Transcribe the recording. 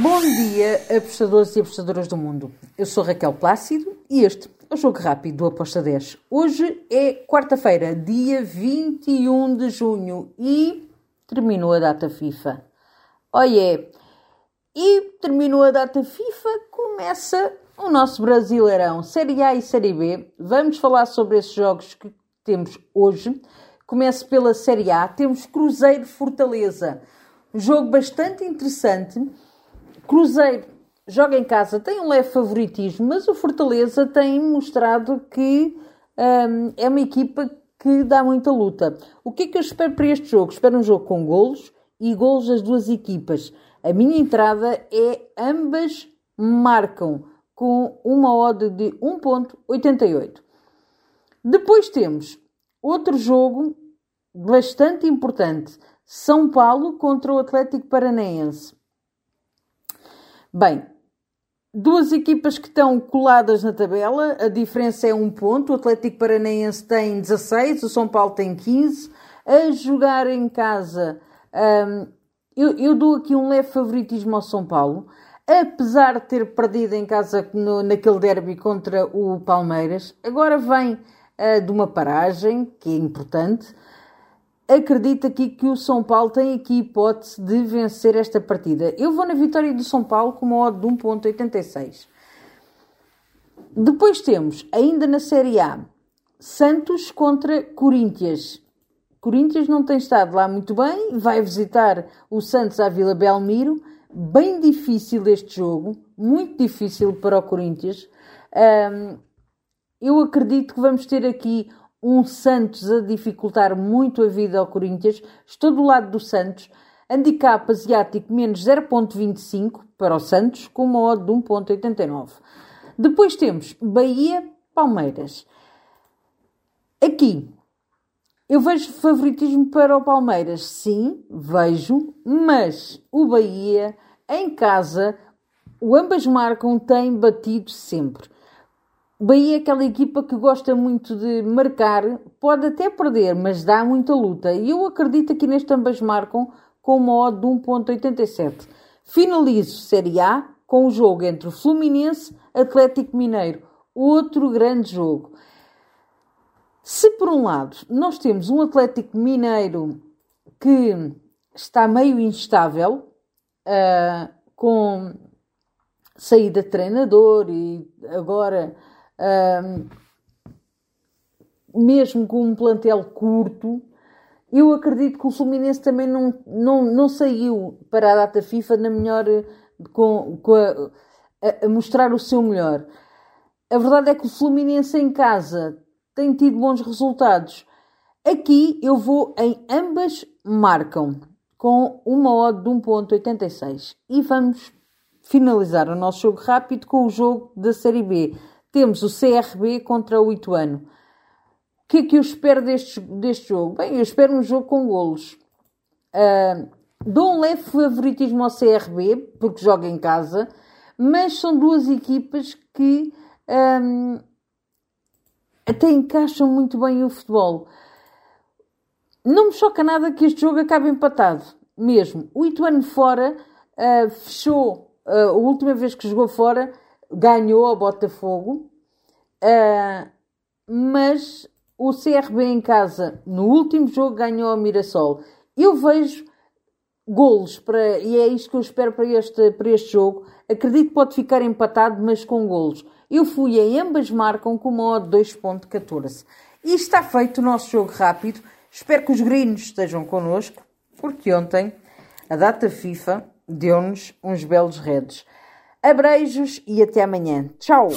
Bom dia, apostadores e apostadoras do mundo. Eu sou Raquel Plácido e este é o Jogo Rápido do Aposta 10. Hoje é quarta-feira, dia 21 de junho e terminou a data FIFA. Oiê! E terminou a data FIFA, começa o nosso Brasileirão, Série A e Série B. Vamos falar sobre esses jogos que temos hoje. Começo pela Série A. Temos Cruzeiro Fortaleza. Um jogo bastante interessante Cruzeiro joga em casa, tem um leve favoritismo, mas o Fortaleza tem mostrado que um, é uma equipa que dá muita luta. O que é que eu espero para este jogo? Espero um jogo com golos e golos das duas equipas. A minha entrada é ambas marcam com uma odd de 1.88. Depois temos outro jogo bastante importante. São Paulo contra o Atlético Paranaense. Bem, duas equipas que estão coladas na tabela, a diferença é um ponto. O Atlético Paranaense tem 16, o São Paulo tem 15. A jogar em casa, um, eu, eu, dou aqui um leve favoritismo ao São Paulo, apesar de ter perdido em casa no, naquele derby contra o Palmeiras. Agora vem uh, de uma paragem, que é importante acredito aqui que o São Paulo tem aqui hipótese de vencer esta partida. Eu vou na vitória do São Paulo com uma odd de 1.86. Depois temos, ainda na Série A, Santos contra Corinthians. Corinthians não tem estado lá muito bem, vai visitar o Santos à Vila Belmiro. Bem difícil este jogo, muito difícil para o Corinthians. Um, eu acredito que vamos ter aqui um Santos a dificultar muito a vida ao Corinthians. Estou do lado do Santos. Handicap asiático menos 0.25 para o Santos, com uma odd de 1.89. Depois temos Bahia-Palmeiras. Aqui, eu vejo favoritismo para o Palmeiras. Sim, vejo, mas o Bahia, em casa, o ambas marcam, tem batido sempre. Bahia é aquela equipa que gosta muito de marcar, pode até perder, mas dá muita luta. E eu acredito que neste ambas marcam com uma odd de 1.87. Finalizo Série A com o jogo entre Fluminense e Atlético Mineiro. Outro grande jogo. Se por um lado nós temos um Atlético Mineiro que está meio instável, uh, com saída de treinador e agora mesmo com um plantel curto, eu acredito que o Fluminense também não, não, não saiu para a data FIFA na melhor, com, com a, a, a mostrar o seu melhor. A verdade é que o Fluminense em casa tem tido bons resultados. Aqui eu vou em ambas marcam com uma odd de 1.86 e vamos finalizar o nosso jogo rápido com o jogo da Série B temos o CRB contra o Ituano. O que é que eu espero deste, deste jogo? Bem, eu espero um jogo com golos. Uh, dou um leve favoritismo ao CRB, porque joga em casa, mas são duas equipas que um, até encaixam muito bem o futebol. Não me choca nada que este jogo acabe empatado, mesmo. O Ituano fora uh, fechou, uh, a última vez que jogou fora, ganhou ao Botafogo, uh, mas o CRB em casa, no último jogo, ganhou ao Mirassol. Eu vejo golos para, e é isto que eu espero para este, para este jogo. Acredito que pode ficar empatado, mas com golos. Eu fui em ambas marcam com uma odd 2.14. E está feito o nosso jogo rápido. Espero que os gringos estejam connosco, porque ontem a data FIFA deu-nos uns belos redes. Abreijos e até amanhã. Tchau!